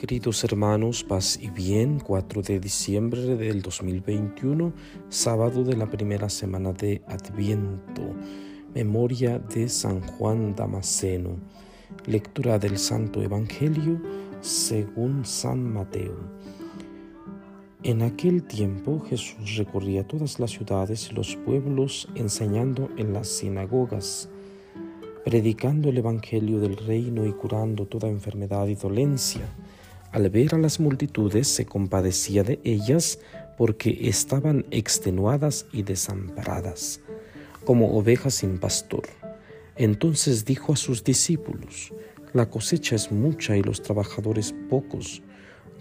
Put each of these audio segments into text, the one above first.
Queridos hermanos, paz y bien, 4 de diciembre del 2021, sábado de la primera semana de Adviento, memoria de San Juan Damasceno, lectura del Santo Evangelio según San Mateo. En aquel tiempo Jesús recorría todas las ciudades y los pueblos enseñando en las sinagogas, predicando el Evangelio del reino y curando toda enfermedad y dolencia al ver a las multitudes se compadecía de ellas porque estaban extenuadas y desamparadas, como ovejas sin pastor. Entonces dijo a sus discípulos, La cosecha es mucha y los trabajadores pocos.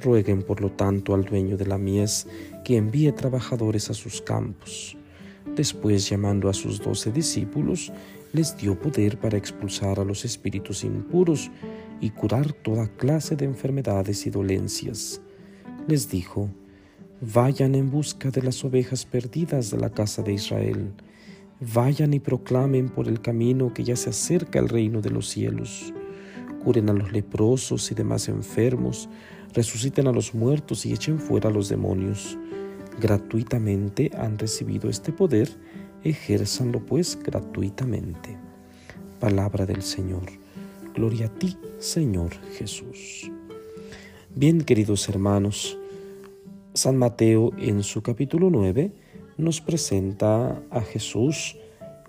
Rueguen por lo tanto al dueño de la mies que envíe trabajadores a sus campos. Después, llamando a sus doce discípulos, les dio poder para expulsar a los espíritus impuros y curar toda clase de enfermedades y dolencias. Les dijo, Vayan en busca de las ovejas perdidas de la casa de Israel. Vayan y proclamen por el camino que ya se acerca el reino de los cielos. Curen a los leprosos y demás enfermos, resuciten a los muertos y echen fuera a los demonios. Gratuitamente han recibido este poder, ejérzanlo pues gratuitamente. Palabra del Señor. Gloria a ti, Señor Jesús. Bien, queridos hermanos, San Mateo en su capítulo 9 nos presenta a Jesús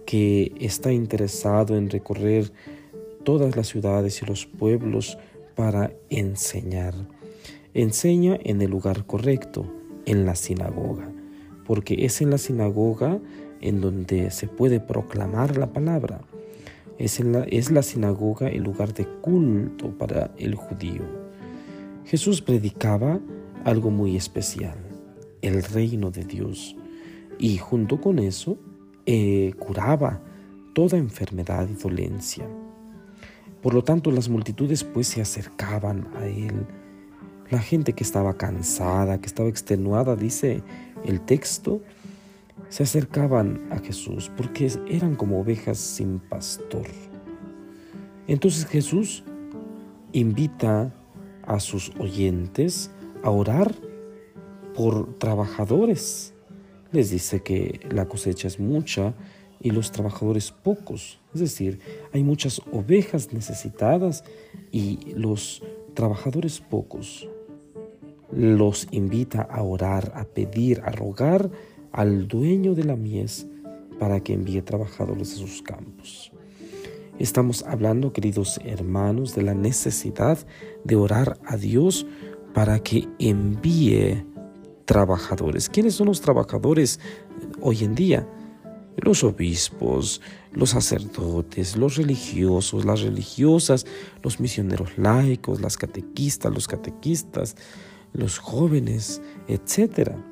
que está interesado en recorrer todas las ciudades y los pueblos para enseñar. Enseña en el lugar correcto, en la sinagoga, porque es en la sinagoga en donde se puede proclamar la palabra. Es, la, es la sinagoga el lugar de culto para el judío. Jesús predicaba algo muy especial, el reino de Dios, y junto con eso eh, curaba toda enfermedad y dolencia. Por lo tanto, las multitudes pues se acercaban a él. La gente que estaba cansada, que estaba extenuada, dice el texto, se acercaban a Jesús porque eran como ovejas sin pastor. Entonces Jesús invita a sus oyentes a orar por trabajadores. Les dice que la cosecha es mucha y los trabajadores pocos. Es decir, hay muchas ovejas necesitadas y los trabajadores pocos. Los invita a orar, a pedir, a rogar al dueño de la mies para que envíe trabajadores a sus campos. Estamos hablando, queridos hermanos, de la necesidad de orar a Dios para que envíe trabajadores. ¿Quiénes son los trabajadores hoy en día? Los obispos, los sacerdotes, los religiosos, las religiosas, los misioneros laicos, las catequistas, los catequistas, los jóvenes, etcétera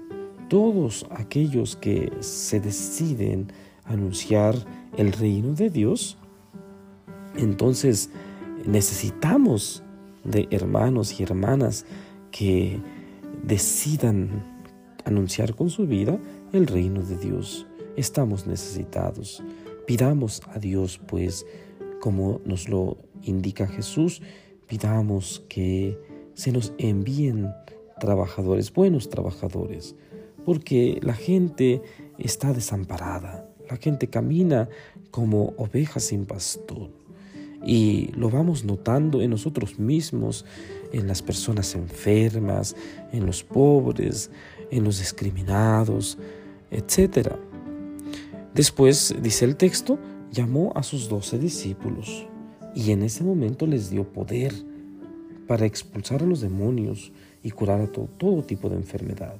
todos aquellos que se deciden anunciar el reino de Dios, entonces necesitamos de hermanos y hermanas que decidan anunciar con su vida el reino de Dios. Estamos necesitados. Pidamos a Dios, pues, como nos lo indica Jesús, pidamos que se nos envíen trabajadores, buenos trabajadores, porque la gente está desamparada, la gente camina como ovejas sin pastor. Y lo vamos notando en nosotros mismos, en las personas enfermas, en los pobres, en los discriminados, etc. Después, dice el texto, llamó a sus doce discípulos y en ese momento les dio poder para expulsar a los demonios y curar a todo, todo tipo de enfermedad.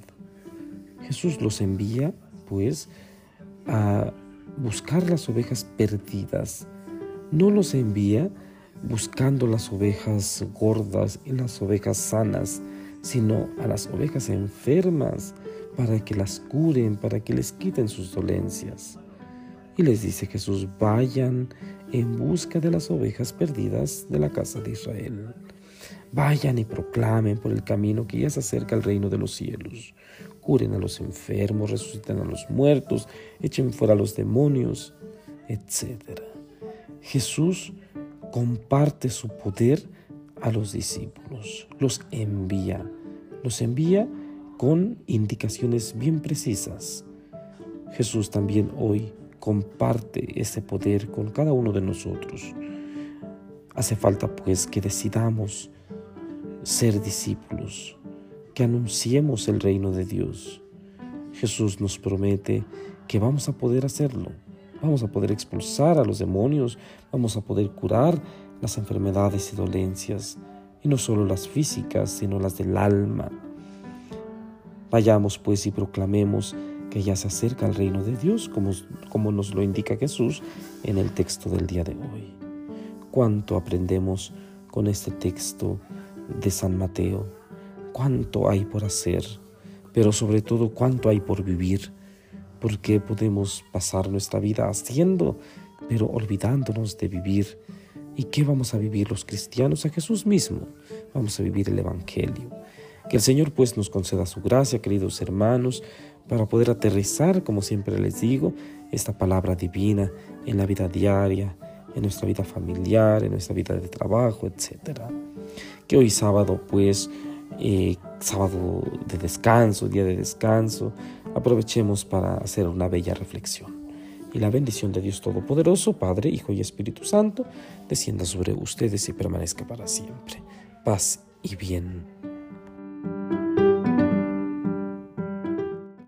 Jesús los envía, pues, a buscar las ovejas perdidas. No los envía buscando las ovejas gordas y las ovejas sanas, sino a las ovejas enfermas para que las curen, para que les quiten sus dolencias. Y les dice Jesús, vayan en busca de las ovejas perdidas de la casa de Israel. Vayan y proclamen por el camino que ya se acerca al reino de los cielos. Curen a los enfermos, resuciten a los muertos, echen fuera a los demonios, etc. Jesús comparte su poder a los discípulos, los envía, los envía con indicaciones bien precisas. Jesús también hoy comparte ese poder con cada uno de nosotros. Hace falta pues que decidamos ser discípulos, que anunciemos el reino de Dios. Jesús nos promete que vamos a poder hacerlo, vamos a poder expulsar a los demonios, vamos a poder curar las enfermedades y dolencias, y no solo las físicas, sino las del alma. Vayamos pues y proclamemos que ya se acerca el reino de Dios, como, como nos lo indica Jesús en el texto del día de hoy. Cuánto aprendemos con este texto de San Mateo, cuánto hay por hacer, pero sobre todo cuánto hay por vivir, porque podemos pasar nuestra vida haciendo, pero olvidándonos de vivir. ¿Y qué vamos a vivir los cristianos? A Jesús mismo. Vamos a vivir el Evangelio. Que el Señor pues nos conceda su gracia, queridos hermanos, para poder aterrizar, como siempre les digo, esta palabra divina en la vida diaria, en nuestra vida familiar, en nuestra vida de trabajo, etc. Que hoy sábado, pues, eh, sábado de descanso, día de descanso, aprovechemos para hacer una bella reflexión. Y la bendición de Dios Todopoderoso, Padre, Hijo y Espíritu Santo, descienda sobre ustedes y permanezca para siempre. Paz y bien.